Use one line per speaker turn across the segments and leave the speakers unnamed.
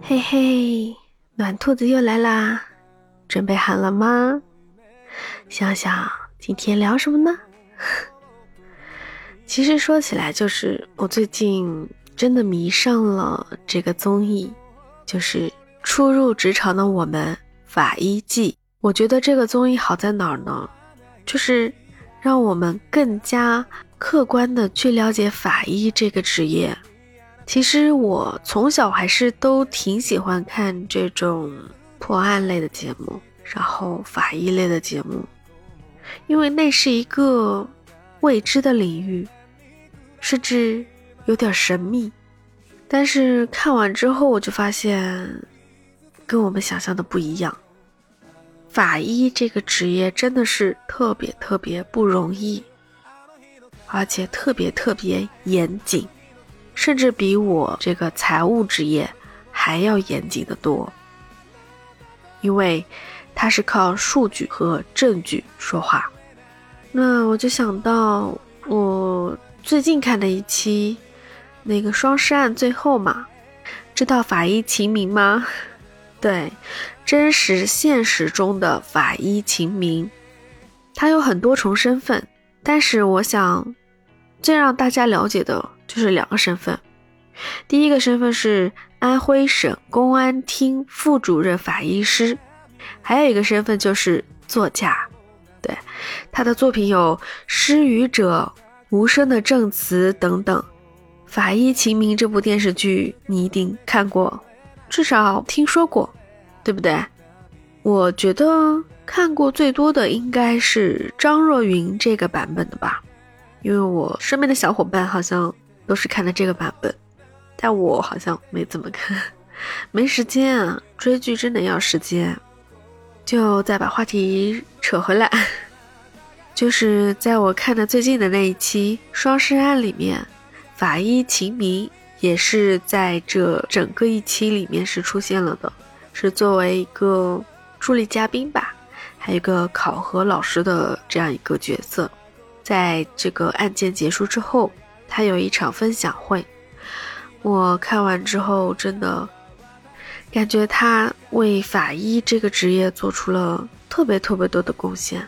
嘿嘿，暖兔子又来啦，准备好了吗？想想今天聊什么呢？其实说起来，就是我最近真的迷上了这个综艺，就是初入职场的我们法医季。我觉得这个综艺好在哪儿呢？就是让我们更加。客观的去了解法医这个职业，其实我从小还是都挺喜欢看这种破案类的节目，然后法医类的节目，因为那是一个未知的领域，甚至有点神秘。但是看完之后，我就发现跟我们想象的不一样，法医这个职业真的是特别特别不容易。而且特别特别严谨，甚至比我这个财务职业还要严谨的多。因为它是靠数据和证据说话。那我就想到我最近看的一期那个双尸案最后嘛，知道法医秦明吗？对，真实现实中的法医秦明，他有很多重身份，但是我想。最让大家了解的就是两个身份，第一个身份是安徽省公安厅副主任法医师，还有一个身份就是作家。对，他的作品有《失语者》《无声的证词》等等。《法医秦明》这部电视剧你一定看过，至少听说过，对不对？我觉得看过最多的应该是张若昀这个版本的吧。因为我身边的小伙伴好像都是看的这个版本，但我好像没怎么看，没时间啊，追剧真的要时间。就再把话题扯回来，就是在我看的最近的那一期《双尸案》里面，法医秦明也是在这整个一期里面是出现了的，是作为一个助力嘉宾吧，还有一个考核老师的这样一个角色。在这个案件结束之后，他有一场分享会。我看完之后，真的感觉他为法医这个职业做出了特别特别多的贡献。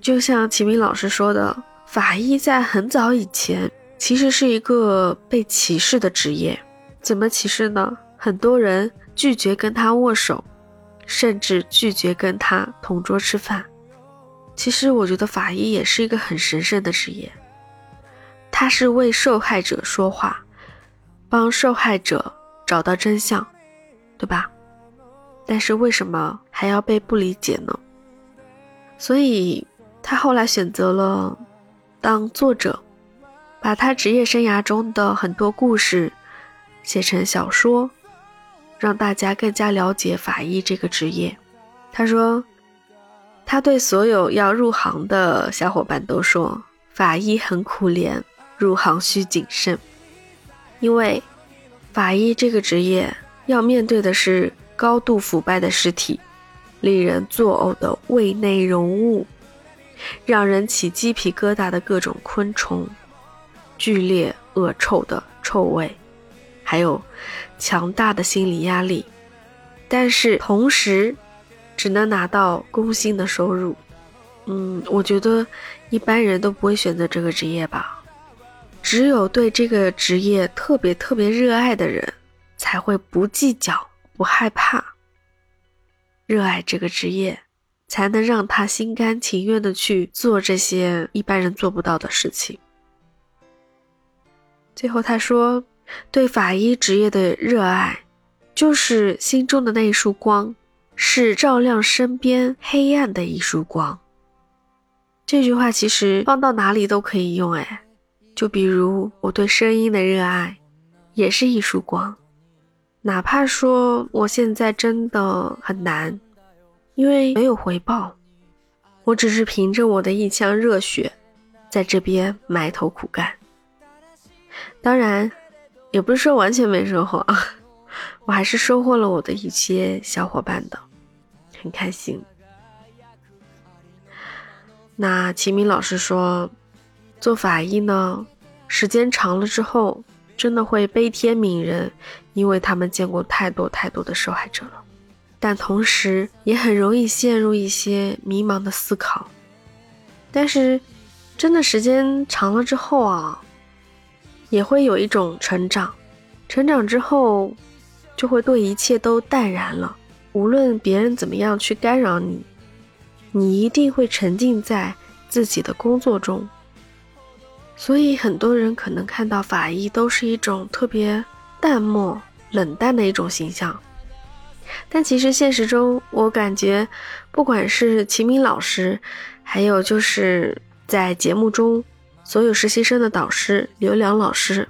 就像齐明老师说的，法医在很早以前其实是一个被歧视的职业。怎么歧视呢？很多人拒绝跟他握手，甚至拒绝跟他同桌吃饭。其实我觉得法医也是一个很神圣的职业，他是为受害者说话，帮受害者找到真相，对吧？但是为什么还要被不理解呢？所以他后来选择了当作者，把他职业生涯中的很多故事写成小说，让大家更加了解法医这个职业。他说。他对所有要入行的小伙伴都说：“法医很苦怜，入行需谨慎，因为法医这个职业要面对的是高度腐败的尸体、令人作呕的胃内容物、让人起鸡皮疙瘩的各种昆虫、剧烈恶臭的臭味，还有强大的心理压力。但是同时，只能拿到工薪的收入，嗯，我觉得一般人都不会选择这个职业吧。只有对这个职业特别特别热爱的人，才会不计较、不害怕。热爱这个职业，才能让他心甘情愿的去做这些一般人做不到的事情。最后他说：“对法医职业的热爱，就是心中的那一束光。”是照亮身边黑暗的一束光。这句话其实放到哪里都可以用，哎，就比如我对声音的热爱，也是一束光。哪怕说我现在真的很难，因为没有回报，我只是凭着我的一腔热血，在这边埋头苦干。当然，也不是说完全没收获啊，我还是收获了我的一些小伙伴的。很开心。那秦明老师说，做法医呢，时间长了之后，真的会悲天悯人，因为他们见过太多太多的受害者了。但同时也很容易陷入一些迷茫的思考。但是，真的时间长了之后啊，也会有一种成长。成长之后，就会对一切都淡然了。无论别人怎么样去干扰你，你一定会沉浸在自己的工作中。所以，很多人可能看到法医都是一种特别淡漠、冷淡的一种形象。但其实现实中，我感觉，不管是秦明老师，还有就是在节目中所有实习生的导师刘良老师，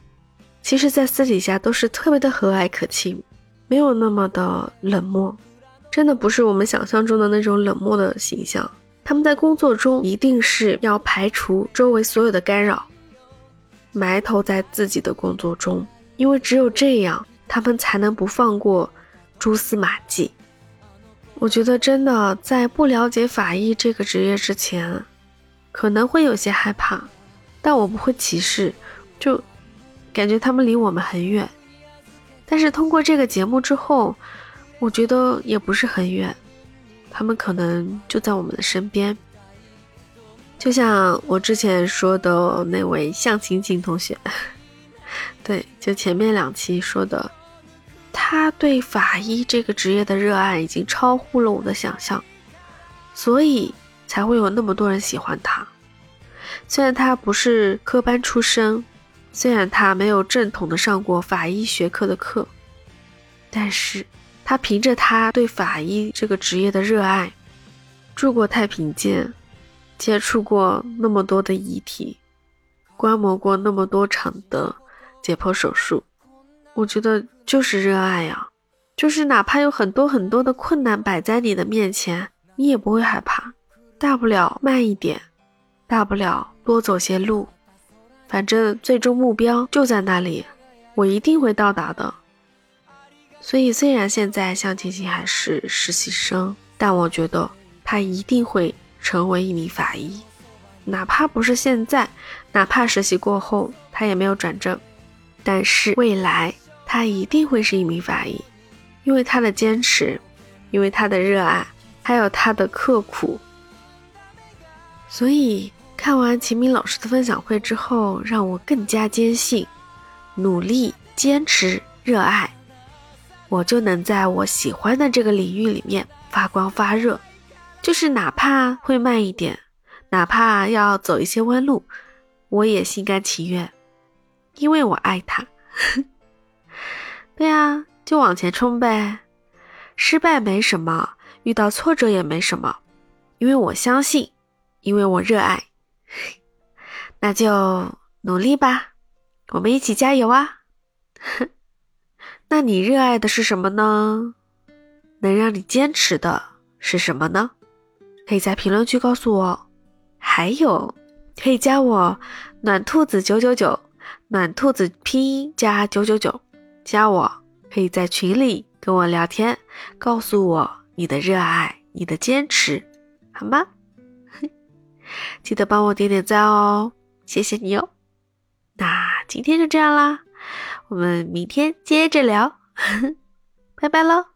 其实，在私底下都是特别的和蔼可亲，没有那么的冷漠，真的不是我们想象中的那种冷漠的形象。他们在工作中一定是要排除周围所有的干扰，埋头在自己的工作中，因为只有这样，他们才能不放过。蛛丝马迹，我觉得真的在不了解法医这个职业之前，可能会有些害怕，但我不会歧视，就感觉他们离我们很远。但是通过这个节目之后，我觉得也不是很远，他们可能就在我们的身边。就像我之前说的那位向晴晴同学，对，就前面两期说的。他对法医这个职业的热爱已经超乎了我的想象，所以才会有那么多人喜欢他。虽然他不是科班出身，虽然他没有正统的上过法医学科的课，但是他凭着他对法医这个职业的热爱，住过太平间，接触过那么多的遗体，观摩过那么多场的解剖手术。我觉得就是热爱呀，就是哪怕有很多很多的困难摆在你的面前，你也不会害怕。大不了慢一点，大不了多走些路，反正最终目标就在那里，我一定会到达的。所以，虽然现在向晴晴还是实习生，但我觉得她一定会成为一名法医，哪怕不是现在，哪怕实习过后她也没有转正，但是未来。他一定会是一名法医，因为他的坚持，因为他的热爱，还有他的刻苦。所以看完秦明老师的分享会之后，让我更加坚信，努力、坚持、热爱，我就能在我喜欢的这个领域里面发光发热。就是哪怕会慢一点，哪怕要走一些弯路，我也心甘情愿，因为我爱他。对呀，就往前冲呗，失败没什么，遇到挫折也没什么，因为我相信，因为我热爱，那就努力吧，我们一起加油啊！那你热爱的是什么呢？能让你坚持的是什么呢？可以在评论区告诉我，还有可以加我暖兔子九九九，暖兔子拼音加九九九。加我，可以在群里跟我聊天，告诉我你的热爱，你的坚持，好吗？记得帮我点点赞哦，谢谢你哦。那今天就这样啦，我们明天接着聊，拜拜喽。